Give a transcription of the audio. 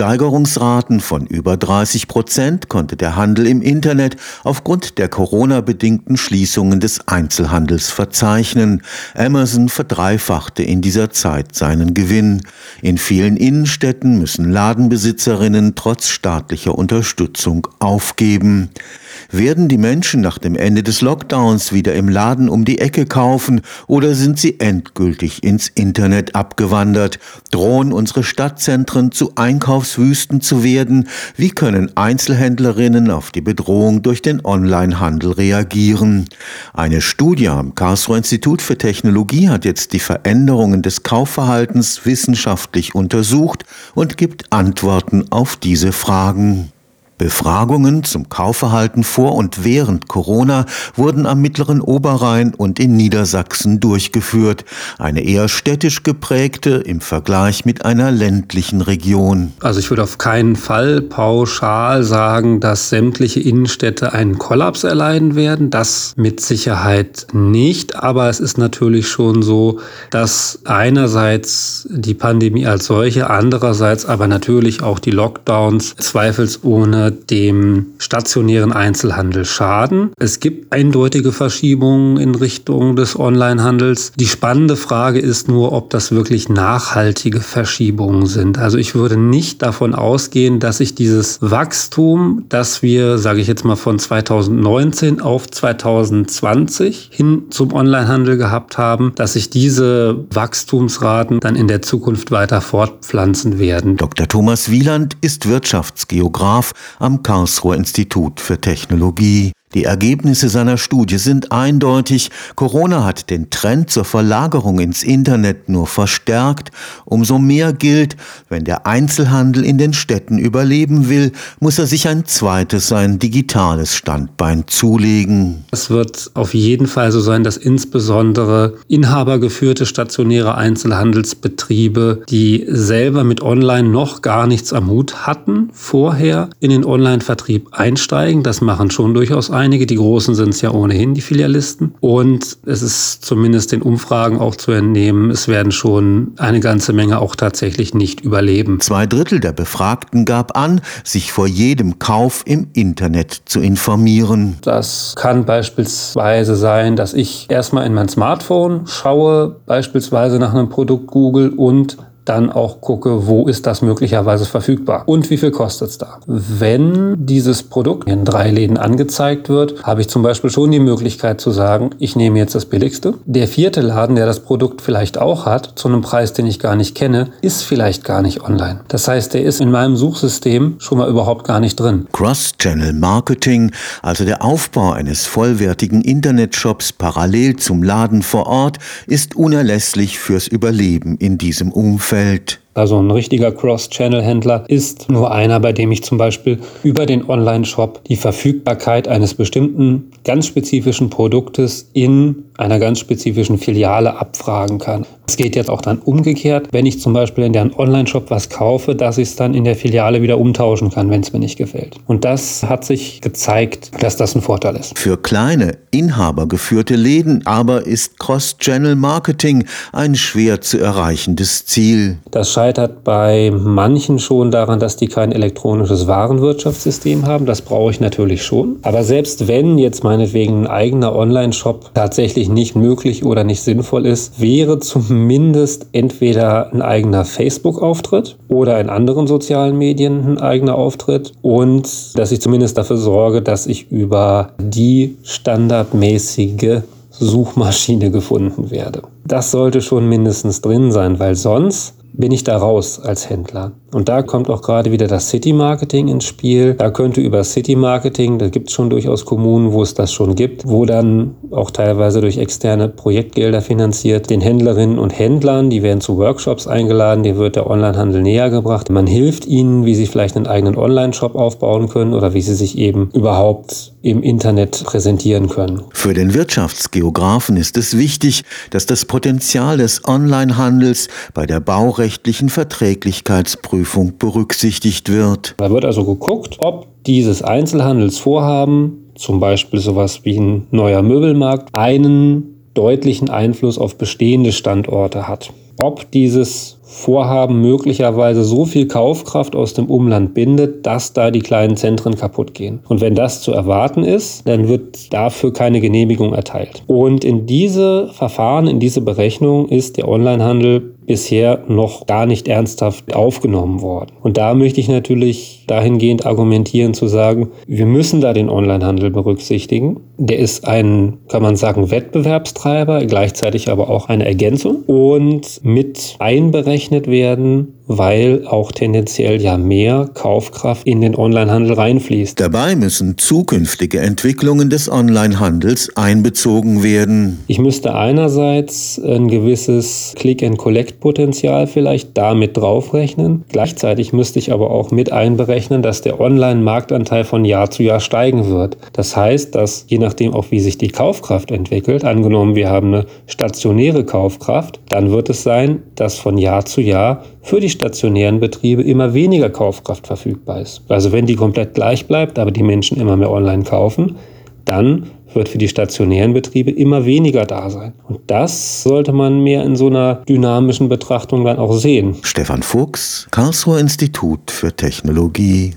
Steigerungsraten von über 30 Prozent konnte der Handel im Internet aufgrund der Corona-bedingten Schließungen des Einzelhandels verzeichnen. Amazon verdreifachte in dieser Zeit seinen Gewinn. In vielen Innenstädten müssen Ladenbesitzerinnen trotz staatlicher Unterstützung aufgeben. Werden die Menschen nach dem Ende des Lockdowns wieder im Laden um die Ecke kaufen oder sind sie endgültig ins Internet abgewandert? Drohen unsere Stadtzentren zu Einkaufswüsten zu werden? Wie können Einzelhändlerinnen auf die Bedrohung durch den Onlinehandel reagieren? Eine Studie am Karlsruher Institut für Technologie hat jetzt die Veränderungen des Kaufverhaltens wissenschaftlich untersucht und gibt Antworten auf diese Fragen. Befragungen zum Kaufverhalten vor und während Corona wurden am mittleren Oberrhein und in Niedersachsen durchgeführt. Eine eher städtisch geprägte im Vergleich mit einer ländlichen Region. Also ich würde auf keinen Fall pauschal sagen, dass sämtliche Innenstädte einen Kollaps erleiden werden. Das mit Sicherheit nicht. Aber es ist natürlich schon so, dass einerseits die Pandemie als solche, andererseits aber natürlich auch die Lockdowns zweifelsohne dem stationären Einzelhandel schaden. Es gibt eindeutige Verschiebungen in Richtung des Onlinehandels. Die spannende Frage ist nur, ob das wirklich nachhaltige Verschiebungen sind. Also ich würde nicht davon ausgehen, dass sich dieses Wachstum, das wir, sage ich jetzt mal, von 2019 auf 2020 hin zum Onlinehandel gehabt haben, dass sich diese Wachstumsraten dann in der Zukunft weiter fortpflanzen werden. Dr. Thomas Wieland ist Wirtschaftsgeograf am Karlsruher Institut für Technologie. Die Ergebnisse seiner Studie sind eindeutig. Corona hat den Trend zur Verlagerung ins Internet nur verstärkt. Umso mehr gilt, wenn der Einzelhandel in den Städten überleben will, muss er sich ein zweites, sein digitales Standbein zulegen. Es wird auf jeden Fall so sein, dass insbesondere inhabergeführte stationäre Einzelhandelsbetriebe, die selber mit Online noch gar nichts am Hut hatten, vorher in den Online-Vertrieb einsteigen. Das machen schon durchaus einige. Die großen sind es ja ohnehin, die Filialisten. Und es ist zumindest den Umfragen auch zu entnehmen, es werden schon eine ganze Menge auch tatsächlich nicht überleben. Zwei Drittel der Befragten gab an, sich vor jedem Kauf im Internet zu informieren. Das kann beispielsweise sein, dass ich erstmal in mein Smartphone schaue, beispielsweise nach einem Produkt Google und dann auch gucke, wo ist das möglicherweise verfügbar und wie viel kostet es da. Wenn dieses Produkt in drei Läden angezeigt wird, habe ich zum Beispiel schon die Möglichkeit zu sagen, ich nehme jetzt das billigste. Der vierte Laden, der das Produkt vielleicht auch hat, zu einem Preis, den ich gar nicht kenne, ist vielleicht gar nicht online. Das heißt, der ist in meinem Suchsystem schon mal überhaupt gar nicht drin. Cross-Channel Marketing, also der Aufbau eines vollwertigen Internetshops parallel zum Laden vor Ort, ist unerlässlich fürs Überleben in diesem Umfeld. Umfeld also ein richtiger Cross-Channel-Händler ist nur einer, bei dem ich zum Beispiel über den Online-Shop die Verfügbarkeit eines bestimmten ganz spezifischen Produktes in einer ganz spezifischen Filiale abfragen kann. Es geht jetzt auch dann umgekehrt, wenn ich zum Beispiel in deren Online-Shop was kaufe, dass ich es dann in der Filiale wieder umtauschen kann, wenn es mir nicht gefällt. Und das hat sich gezeigt, dass das ein Vorteil ist. Für kleine, inhabergeführte Läden aber ist Cross-Channel-Marketing ein schwer zu erreichendes Ziel. Das scheitert bei manchen schon daran, dass die kein elektronisches Warenwirtschaftssystem haben. Das brauche ich natürlich schon. Aber selbst wenn jetzt meinetwegen ein eigener Online-Shop tatsächlich nicht möglich oder nicht sinnvoll ist, wäre zumindest entweder ein eigener Facebook-Auftritt oder in anderen sozialen Medien ein eigener Auftritt und dass ich zumindest dafür sorge, dass ich über die standardmäßige Suchmaschine gefunden werde. Das sollte schon mindestens drin sein, weil sonst bin ich da raus als Händler. Und da kommt auch gerade wieder das City Marketing ins Spiel. Da könnte über City Marketing, da gibt es schon durchaus Kommunen, wo es das schon gibt, wo dann auch teilweise durch externe Projektgelder finanziert, den Händlerinnen und Händlern, die werden zu Workshops eingeladen, dir wird der Onlinehandel näher gebracht. Man hilft ihnen, wie sie vielleicht einen eigenen Online-Shop aufbauen können oder wie sie sich eben überhaupt im Internet präsentieren können. Für den Wirtschaftsgeografen ist es wichtig, dass das Potenzial des Onlinehandels bei der baurechtlichen Verträglichkeitsprüfung berücksichtigt wird. Da wird also geguckt, ob dieses Einzelhandelsvorhaben, zum Beispiel sowas wie ein neuer Möbelmarkt, einen deutlichen Einfluss auf bestehende Standorte hat. Ob dieses Vorhaben möglicherweise so viel Kaufkraft aus dem Umland bindet, dass da die kleinen Zentren kaputt gehen. Und wenn das zu erwarten ist, dann wird dafür keine Genehmigung erteilt. Und in diese Verfahren, in diese Berechnung ist der Onlinehandel bisher noch gar nicht ernsthaft aufgenommen worden. Und da möchte ich natürlich dahingehend argumentieren zu sagen, wir müssen da den Onlinehandel berücksichtigen. Der ist ein, kann man sagen, Wettbewerbstreiber, gleichzeitig aber auch eine Ergänzung und mit einberechnet werden weil auch tendenziell ja mehr Kaufkraft in den Onlinehandel reinfließt. Dabei müssen zukünftige Entwicklungen des Onlinehandels einbezogen werden. Ich müsste einerseits ein gewisses Click-and-Collect-Potenzial vielleicht damit draufrechnen. Gleichzeitig müsste ich aber auch mit einberechnen, dass der Online-Marktanteil von Jahr zu Jahr steigen wird. Das heißt, dass je nachdem auch wie sich die Kaufkraft entwickelt, angenommen wir haben eine stationäre Kaufkraft, dann wird es sein, dass von Jahr zu Jahr für die stationären Betriebe immer weniger Kaufkraft verfügbar ist. Also wenn die komplett gleich bleibt, aber die Menschen immer mehr online kaufen, dann wird für die stationären Betriebe immer weniger da sein. Und das sollte man mehr in so einer dynamischen Betrachtung dann auch sehen. Stefan Fuchs, Karlsruher Institut für Technologie.